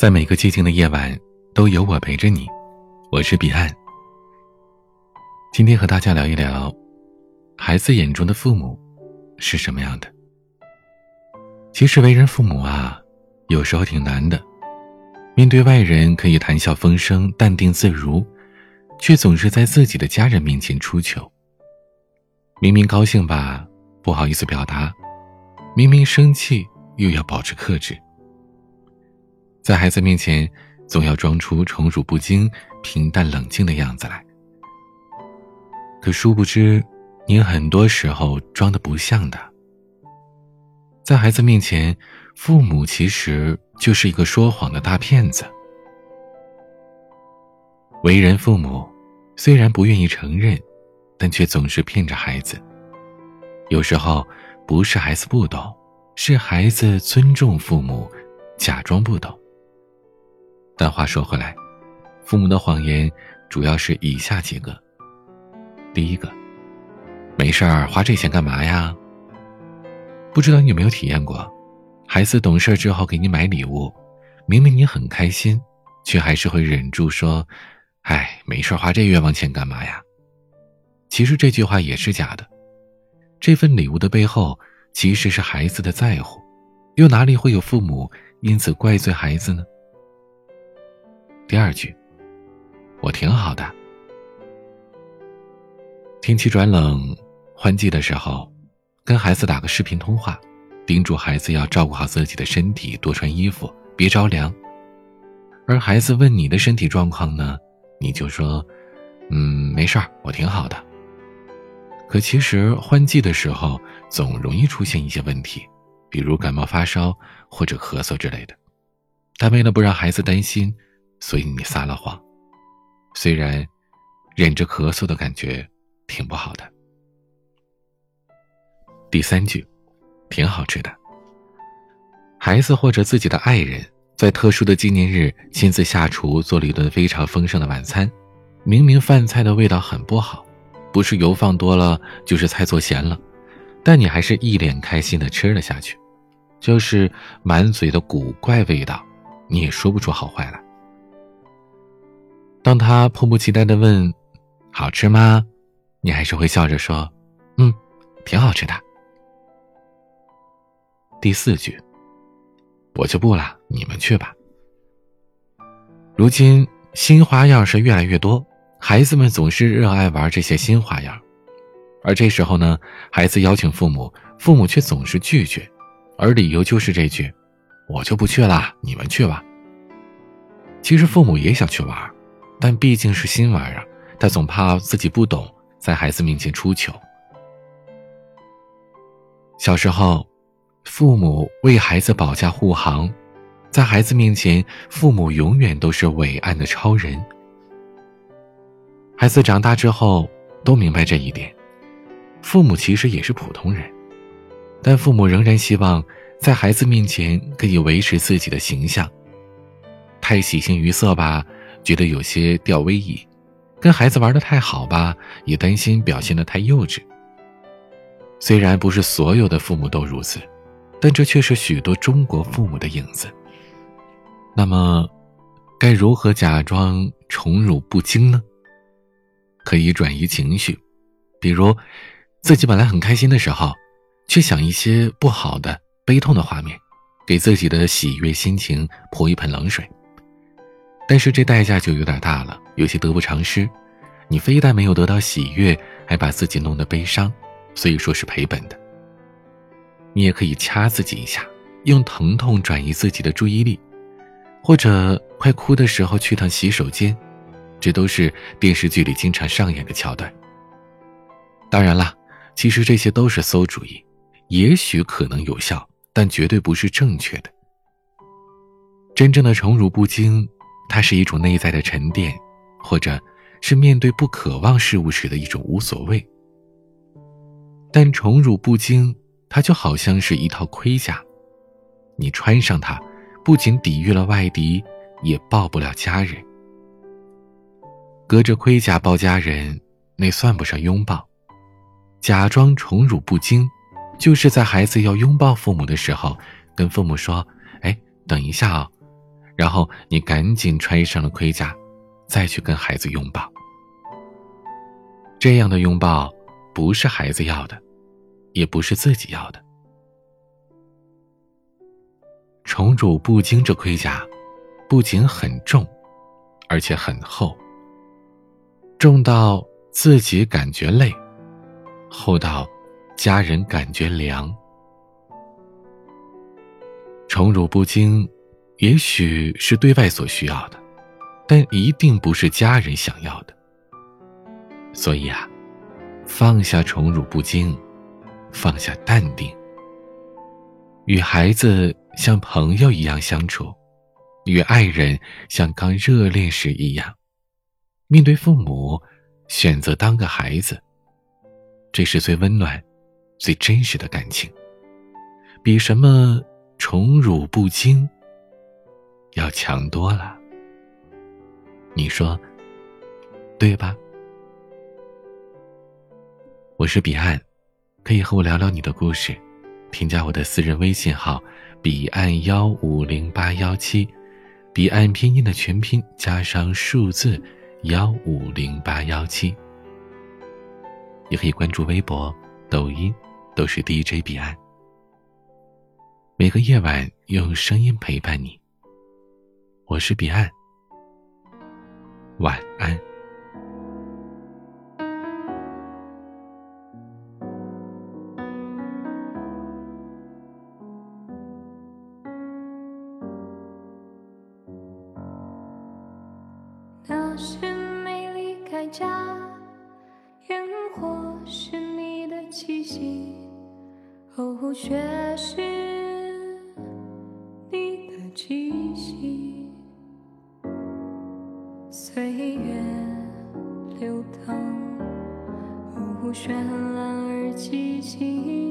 在每个寂静的夜晚，都有我陪着你。我是彼岸。今天和大家聊一聊，孩子眼中的父母是什么样的。其实为人父母啊，有时候挺难的。面对外人可以谈笑风生、淡定自如，却总是在自己的家人面前出糗。明明高兴吧，不好意思表达；明明生气，又要保持克制。在孩子面前，总要装出宠辱不惊、平淡冷静的样子来。可殊不知，你很多时候装的不像的。在孩子面前，父母其实就是一个说谎的大骗子。为人父母，虽然不愿意承认，但却总是骗着孩子。有时候，不是孩子不懂，是孩子尊重父母，假装不懂。但话说回来，父母的谎言主要是以下几个。第一个，没事儿花这钱干嘛呀？不知道你有没有体验过，孩子懂事之后给你买礼物，明明你很开心，却还是会忍住说：“哎，没事花这冤枉钱干嘛呀？”其实这句话也是假的，这份礼物的背后其实是孩子的在乎，又哪里会有父母因此怪罪孩子呢？第二句，我挺好的。天气转冷，换季的时候，跟孩子打个视频通话，叮嘱孩子要照顾好自己的身体，多穿衣服，别着凉。而孩子问你的身体状况呢，你就说：“嗯，没事儿，我挺好的。”可其实换季的时候，总容易出现一些问题，比如感冒、发烧或者咳嗽之类的。但为了不让孩子担心，所以你撒了谎，虽然忍着咳嗽的感觉挺不好的。第三句，挺好吃的。孩子或者自己的爱人，在特殊的纪念日亲自下厨做了一顿非常丰盛的晚餐，明明饭菜的味道很不好，不是油放多了，就是菜做咸了，但你还是一脸开心的吃了下去，就是满嘴的古怪味道，你也说不出好坏来。当他迫不及待的问：“好吃吗？”你还是会笑着说：“嗯，挺好吃的。”第四句：“我就不了，你们去吧。”如今新花样是越来越多，孩子们总是热爱玩这些新花样，而这时候呢，孩子邀请父母，父母却总是拒绝，而理由就是这句：“我就不去了，你们去吧。”其实父母也想去玩。但毕竟是新玩意儿，他总怕自己不懂，在孩子面前出糗。小时候，父母为孩子保驾护航，在孩子面前，父母永远都是伟岸的超人。孩子长大之后都明白这一点，父母其实也是普通人，但父母仍然希望在孩子面前可以维持自己的形象。太喜形于色吧。觉得有些掉威仪，跟孩子玩的太好吧，也担心表现的太幼稚。虽然不是所有的父母都如此，但这却是许多中国父母的影子。那么，该如何假装宠辱不惊呢？可以转移情绪，比如自己本来很开心的时候，却想一些不好的、悲痛的画面，给自己的喜悦心情泼一盆冷水。但是这代价就有点大了，有些得不偿失。你非但没有得到喜悦，还把自己弄得悲伤，所以说是赔本的。你也可以掐自己一下，用疼痛转移自己的注意力，或者快哭的时候去趟洗手间，这都是电视剧里经常上演的桥段。当然了，其实这些都是馊主意，也许可能有效，但绝对不是正确的。真正的宠辱不惊。它是一种内在的沉淀，或者是面对不渴望事物时的一种无所谓。但宠辱不惊，它就好像是一套盔甲，你穿上它，不仅抵御了外敌，也抱不了家人。隔着盔甲抱家人，那算不上拥抱。假装宠辱不惊，就是在孩子要拥抱父母的时候，跟父母说：“哎，等一下啊。”然后你赶紧穿上了盔甲，再去跟孩子拥抱。这样的拥抱，不是孩子要的，也不是自己要的。宠辱不惊这盔甲，不仅很重，而且很厚，重到自己感觉累，厚到家人感觉凉。宠辱不惊，也许是对外所需要的，但一定不是家人想要的。所以啊，放下宠辱不惊，放下淡定，与孩子像朋友一样相处，与爱人像刚热恋时一样，面对父母，选择当个孩子，这是最温暖、最真实的感情，比什么宠辱不惊要强多了。你说对吧？我是彼岸，可以和我聊聊你的故事，添加我的私人微信号彼岸幺五零八幺七，彼岸拼音的全拼加上数字幺五零八幺七。也可以关注微博、抖音，都是 DJ 彼岸。每个夜晚用声音陪伴你，我是彼岸，晚安。那是没离开家，烟火是你的气息，哦，雪是你的气息。绚烂而寂静。